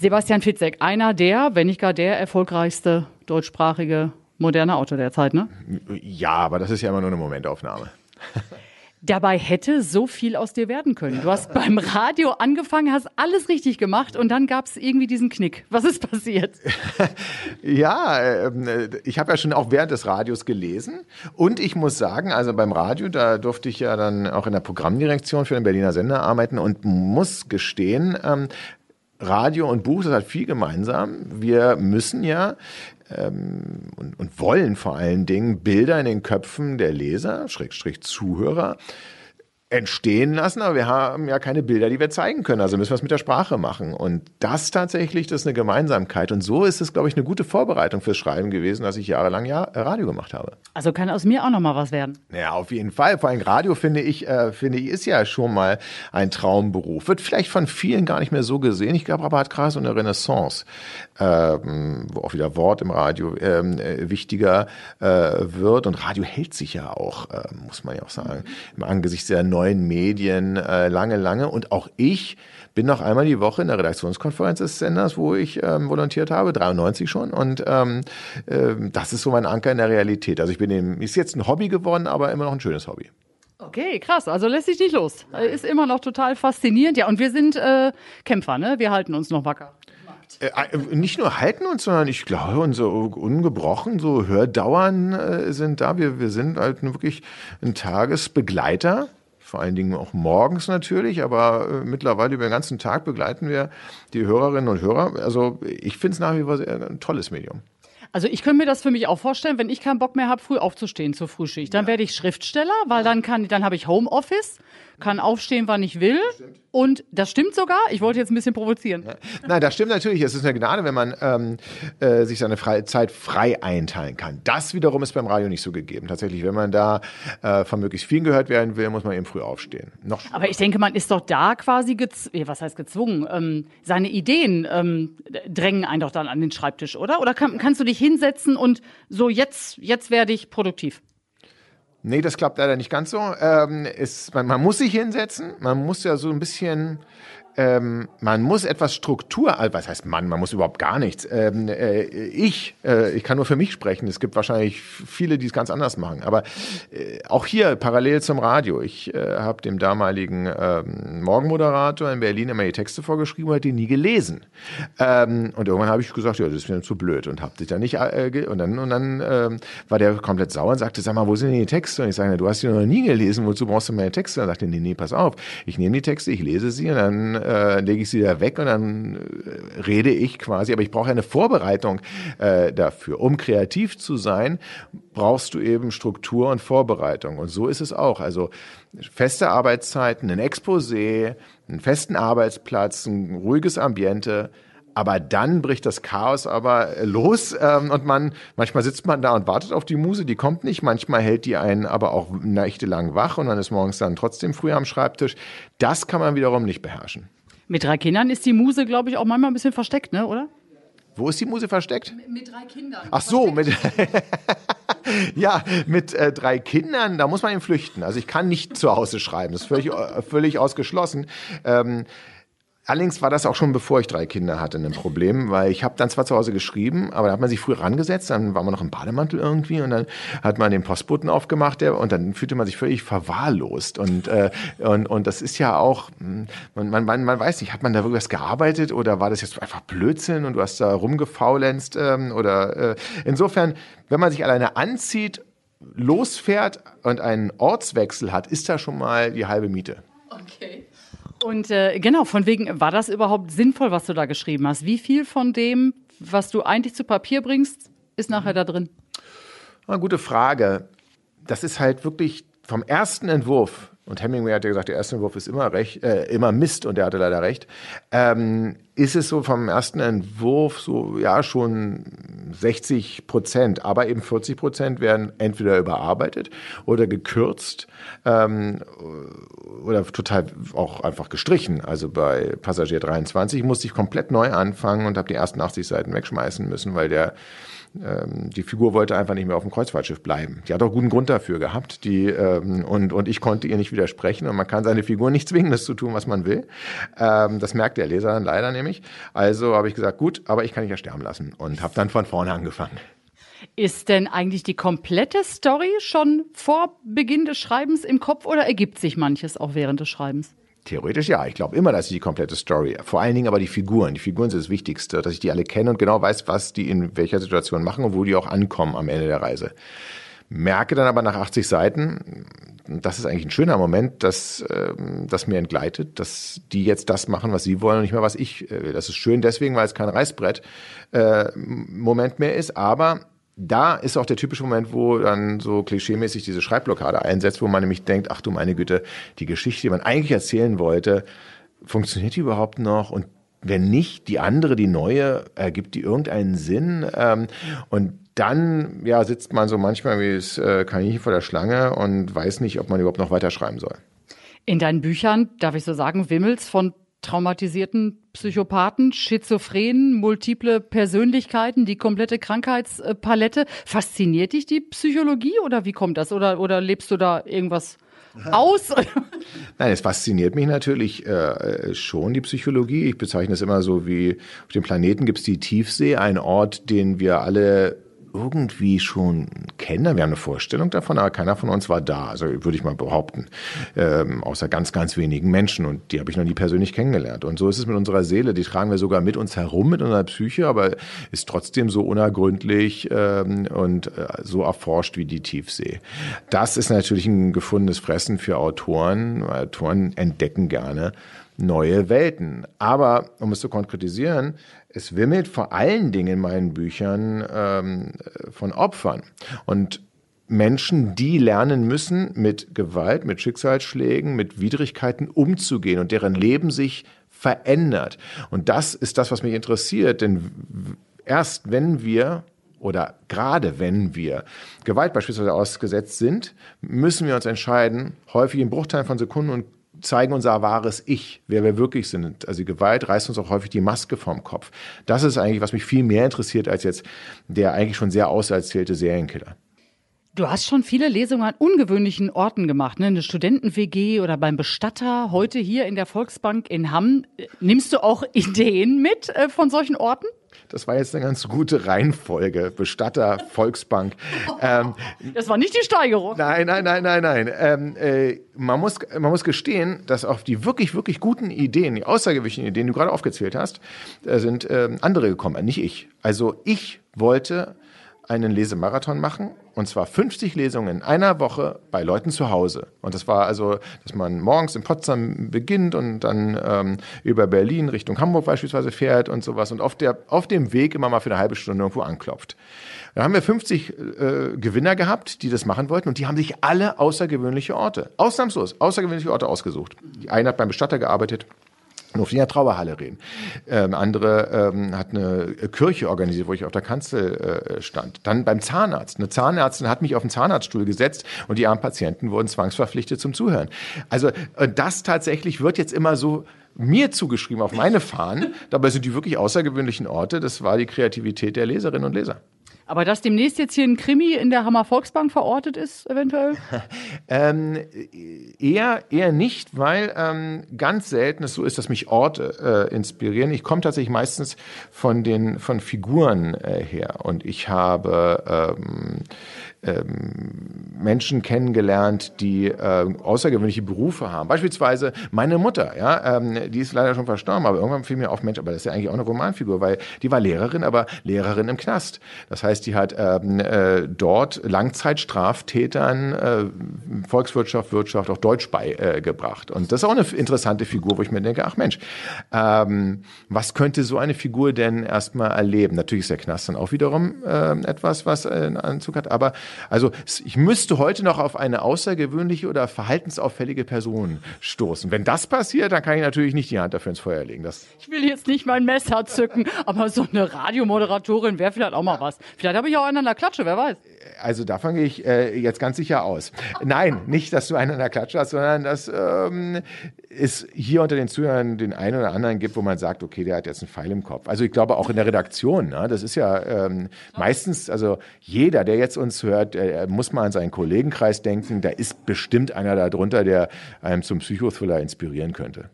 Sebastian Fitzek, einer der, wenn nicht gar der erfolgreichste deutschsprachige moderne Autor der Zeit, ne? Ja, aber das ist ja immer nur eine Momentaufnahme. Dabei hätte so viel aus dir werden können. Du hast beim Radio angefangen, hast alles richtig gemacht und dann gab es irgendwie diesen Knick. Was ist passiert? ja, äh, ich habe ja schon auch während des Radios gelesen und ich muss sagen, also beim Radio, da durfte ich ja dann auch in der Programmdirektion für den Berliner Sender arbeiten und muss gestehen, ähm, Radio und Buch, das hat viel gemeinsam. Wir müssen ja ähm, und, und wollen vor allen Dingen Bilder in den Köpfen der Leser, Schrägstrich Zuhörer, entstehen lassen, aber wir haben ja keine Bilder, die wir zeigen können. Also müssen wir es mit der Sprache machen. Und das tatsächlich, das ist eine Gemeinsamkeit. Und so ist es, glaube ich, eine gute Vorbereitung fürs Schreiben gewesen, dass ich jahrelang ja Radio gemacht habe. Also kann aus mir auch noch mal was werden. Ja, auf jeden Fall. Vor allem Radio finde ich, äh, finde ich, ist ja schon mal ein Traumberuf. Wird vielleicht von vielen gar nicht mehr so gesehen. Ich glaube aber hat gerade so eine Renaissance, ähm, wo auch wieder Wort im Radio ähm, äh, wichtiger äh, wird. Und Radio hält sich ja auch, äh, muss man ja auch sagen, im Angesicht der neuen neuen Medien äh, lange, lange. Und auch ich bin noch einmal die Woche in der Redaktionskonferenz des Senders, wo ich ähm, volontiert habe, 93 schon. Und ähm, äh, das ist so mein Anker in der Realität. Also ich bin eben, ist jetzt ein Hobby geworden, aber immer noch ein schönes Hobby. Okay, krass. Also lässt sich nicht los. Ist immer noch total faszinierend. Ja, und wir sind äh, Kämpfer, ne? Wir halten uns noch wacker. Äh, äh, nicht nur halten uns, sondern ich glaube, unsere ungebrochen, so Hördauern äh, sind da. Wir, wir sind halt wirklich ein Tagesbegleiter vor allen Dingen auch morgens natürlich, aber äh, mittlerweile über den ganzen Tag begleiten wir die Hörerinnen und Hörer. Also ich finde es nach wie vor sehr, ein tolles Medium. Also ich könnte mir das für mich auch vorstellen, wenn ich keinen Bock mehr habe, früh aufzustehen zur Frühschicht. Dann ja. werde ich Schriftsteller, weil dann kann, dann habe ich Homeoffice kann aufstehen, wann ich will. Und das stimmt sogar. Ich wollte jetzt ein bisschen provozieren. Ja. Nein, das stimmt natürlich. Es ist eine Gnade, wenn man ähm, äh, sich seine Freie Zeit frei einteilen kann. Das wiederum ist beim Radio nicht so gegeben. Tatsächlich, wenn man da äh, von möglichst vielen gehört werden will, muss man eben früh aufstehen. Noch Aber ich denke, man ist doch da quasi, was heißt gezwungen? Ähm, seine Ideen ähm, drängen einen doch dann an den Schreibtisch, oder? Oder kann, kannst du dich hinsetzen und so, jetzt, jetzt werde ich produktiv? Nee, das klappt leider nicht ganz so. Ähm, ist, man, man muss sich hinsetzen, man muss ja so ein bisschen ähm, man muss etwas Struktur, was heißt man, man muss überhaupt gar nichts. Ähm, äh, ich, äh, ich kann nur für mich sprechen. Es gibt wahrscheinlich viele, die es ganz anders machen. Aber äh, auch hier parallel zum Radio. Ich äh, habe dem damaligen ähm, Morgenmoderator in Berlin immer die Texte vorgeschrieben, hat die nie gelesen. Ähm, und irgendwann habe ich gesagt, ja, das ist mir zu blöd und habe sich da nicht äh, und dann und dann äh, war der komplett sauer und sagte, sag mal, wo sind denn die Texte? Und ich sage, du hast die noch nie gelesen, wozu brauchst du meine Texte? Und er sagte, nee, nee, pass auf, ich nehme die Texte, ich lese sie und dann äh, lege ich sie da weg und dann äh, rede ich quasi. Aber ich brauche eine Vorbereitung äh, dafür. Um kreativ zu sein, brauchst du eben Struktur und Vorbereitung. Und so ist es auch. Also feste Arbeitszeiten, ein Exposé, einen festen Arbeitsplatz, ein ruhiges Ambiente. Aber dann bricht das Chaos aber los ähm, und man manchmal sitzt man da und wartet auf die Muse, die kommt nicht. Manchmal hält die einen aber auch nächtelang wach und man ist morgens dann trotzdem früh am Schreibtisch. Das kann man wiederum nicht beherrschen. Mit drei Kindern ist die Muse, glaube ich, auch manchmal ein bisschen versteckt, ne, oder? Wo ist die Muse versteckt? Mit, mit drei Kindern. Ach so, mit ja, mit äh, drei Kindern, da muss man eben flüchten. Also ich kann nicht zu Hause schreiben, das ist völlig, äh, völlig ausgeschlossen. Ähm, Allerdings war das auch schon bevor ich drei Kinder hatte ein Problem, weil ich habe dann zwar zu Hause geschrieben, aber da hat man sich früh rangesetzt, dann war man noch im Bademantel irgendwie und dann hat man den Postboten aufgemacht der, und dann fühlte man sich völlig verwahrlost und äh, und, und das ist ja auch hm, man, man, man, weiß nicht, hat man da wirklich was gearbeitet oder war das jetzt einfach Blödsinn und du hast da rumgefaulenzt ähm, oder äh, insofern, wenn man sich alleine anzieht, losfährt und einen Ortswechsel hat, ist da schon mal die halbe Miete. Okay. Und äh, genau, von wegen, war das überhaupt sinnvoll, was du da geschrieben hast? Wie viel von dem, was du eigentlich zu Papier bringst, ist nachher da drin? Eine gute Frage. Das ist halt wirklich vom ersten Entwurf und Hemingway hat ja gesagt, der erste Entwurf ist immer recht, äh, immer Mist und der hatte leider recht, ähm, ist es so vom ersten Entwurf so, ja, schon 60 Prozent, aber eben 40 Prozent werden entweder überarbeitet oder gekürzt ähm, oder total auch einfach gestrichen. Also bei Passagier 23 musste ich komplett neu anfangen und habe die ersten 80 Seiten wegschmeißen müssen, weil der ähm, die Figur wollte einfach nicht mehr auf dem Kreuzfahrtschiff bleiben. Die hat auch guten Grund dafür gehabt. Die, ähm, und, und ich konnte ihr nicht widersprechen. Und man kann seine Figur nicht zwingen, das zu tun, was man will. Ähm, das merkt der Leser dann leider nämlich. Also habe ich gesagt, gut, aber ich kann dich ja sterben lassen. Und habe dann von vorne angefangen. Ist denn eigentlich die komplette Story schon vor Beginn des Schreibens im Kopf oder ergibt sich manches auch während des Schreibens? Theoretisch ja. Ich glaube immer, dass ich die komplette Story. Vor allen Dingen aber die Figuren. Die Figuren sind das Wichtigste, dass ich die alle kenne und genau weiß, was die in welcher Situation machen und wo die auch ankommen am Ende der Reise. Merke dann aber nach 80 Seiten, das ist eigentlich ein schöner Moment, dass ähm, das mir entgleitet, dass die jetzt das machen, was sie wollen und nicht mehr was ich will. Das ist schön deswegen, weil es kein Reißbrett äh, mehr ist, aber da ist auch der typische Moment, wo dann so klischeemäßig diese Schreibblockade einsetzt, wo man nämlich denkt, ach du meine Güte, die Geschichte, die man eigentlich erzählen wollte, funktioniert die überhaupt noch? Und wenn nicht, die andere, die neue, ergibt die irgendeinen Sinn? Ähm, und dann ja, sitzt man so manchmal wie das äh, Kaninchen vor der Schlange und weiß nicht, ob man überhaupt noch weiterschreiben soll. In deinen Büchern, darf ich so sagen, wimmelt's von traumatisierten Psychopathen, Schizophrenen, multiple Persönlichkeiten, die komplette Krankheitspalette. Fasziniert dich die Psychologie oder wie kommt das? Oder, oder lebst du da irgendwas aus? Nein, es fasziniert mich natürlich äh, schon die Psychologie. Ich bezeichne es immer so wie auf dem Planeten gibt es die Tiefsee, ein Ort, den wir alle irgendwie schon kennen. Wir haben eine Vorstellung davon, aber keiner von uns war da. Also würde ich mal behaupten. Ähm, außer ganz, ganz wenigen Menschen. Und die habe ich noch nie persönlich kennengelernt. Und so ist es mit unserer Seele. Die tragen wir sogar mit uns herum, mit unserer Psyche, aber ist trotzdem so unergründlich ähm, und äh, so erforscht wie die Tiefsee. Das ist natürlich ein gefundenes Fressen für Autoren. Autoren entdecken gerne neue Welten. Aber um es zu konkretisieren, es wimmelt vor allen Dingen in meinen Büchern ähm, von Opfern. Und Menschen, die lernen müssen, mit Gewalt, mit Schicksalsschlägen, mit Widrigkeiten umzugehen und deren Leben sich verändert. Und das ist das, was mich interessiert, denn erst wenn wir oder gerade wenn wir Gewalt beispielsweise ausgesetzt sind, müssen wir uns entscheiden, häufig in Bruchteilen von Sekunden und zeigen unser wahres Ich, wer wir wirklich sind. Also Gewalt reißt uns auch häufig die Maske vom Kopf. Das ist eigentlich, was mich viel mehr interessiert als jetzt der eigentlich schon sehr auserzählte Serienkiller. Du hast schon viele Lesungen an ungewöhnlichen Orten gemacht, ne? Eine Studenten-WG oder beim Bestatter, heute hier in der Volksbank in Hamm. Nimmst du auch Ideen mit äh, von solchen Orten? Das war jetzt eine ganz gute Reihenfolge. Bestatter, Volksbank. Ähm, das war nicht die Steigerung. Nein, nein, nein, nein, nein. Ähm, äh, man, muss, man muss gestehen, dass auf die wirklich, wirklich guten Ideen, die außergewöhnlichen Ideen, die du gerade aufgezählt hast, äh, sind ähm, andere gekommen, nicht ich. Also ich wollte einen Lesemarathon machen und zwar 50 Lesungen in einer Woche bei Leuten zu Hause. Und das war also, dass man morgens in Potsdam beginnt und dann ähm, über Berlin Richtung Hamburg beispielsweise fährt und sowas und auf, der, auf dem Weg immer mal für eine halbe Stunde irgendwo anklopft. Da haben wir 50 äh, Gewinner gehabt, die das machen wollten und die haben sich alle außergewöhnliche Orte, ausnahmslos außergewöhnliche Orte ausgesucht. Die eine hat beim Bestatter gearbeitet, nur auf der Trauerhalle reden. Ähm, andere ähm, hat eine Kirche organisiert, wo ich auf der Kanzel äh, stand. Dann beim Zahnarzt. Eine Zahnärztin hat mich auf den Zahnarztstuhl gesetzt und die armen Patienten wurden zwangsverpflichtet zum Zuhören. Also äh, das tatsächlich wird jetzt immer so mir zugeschrieben auf meine Fahnen. Dabei sind die wirklich außergewöhnlichen Orte. Das war die Kreativität der Leserinnen und Leser. Aber dass demnächst jetzt hier ein Krimi in der Hammer Volksbank verortet ist, eventuell? ähm, eher, eher nicht, weil ähm, ganz selten es so ist, dass mich Orte äh, inspirieren. Ich komme tatsächlich meistens von den von Figuren äh, her und ich habe ähm, ähm, Menschen kennengelernt, die äh, außergewöhnliche Berufe haben. Beispielsweise meine Mutter, ja, ähm, die ist leider schon verstorben, aber irgendwann fiel mir auf, Mensch, aber das ist ja eigentlich auch eine Romanfigur, weil die war Lehrerin, aber Lehrerin im Knast. Das heißt, die hat ähm, äh, dort Langzeitstraftätern äh, Volkswirtschaft, Wirtschaft, auch Deutsch beigebracht. Und das ist auch eine interessante Figur, wo ich mir denke, ach Mensch, ähm, was könnte so eine Figur denn erstmal erleben? Natürlich ist der Knast dann auch wiederum äh, etwas, was äh, einen Anzug hat, aber also ich müsste heute noch auf eine außergewöhnliche oder verhaltensauffällige Person stoßen. Wenn das passiert, dann kann ich natürlich nicht die Hand dafür ins Feuer legen. Das ich will jetzt nicht mein Messer zücken, aber so eine Radiomoderatorin wäre vielleicht auch mal was. Vielleicht Vielleicht habe ich auch einen an der Klatsche, wer weiß. Also davon gehe ich äh, jetzt ganz sicher aus. Nein, nicht, dass du einen an der Klatsche hast, sondern dass ähm, es hier unter den Zuhörern den einen oder anderen gibt, wo man sagt, okay, der hat jetzt einen Pfeil im Kopf. Also ich glaube auch in der Redaktion, ne, das ist ja ähm, meistens, also jeder, der jetzt uns hört, äh, muss mal an seinen Kollegenkreis denken, da ist bestimmt einer darunter, der einem zum Psychothriller inspirieren könnte.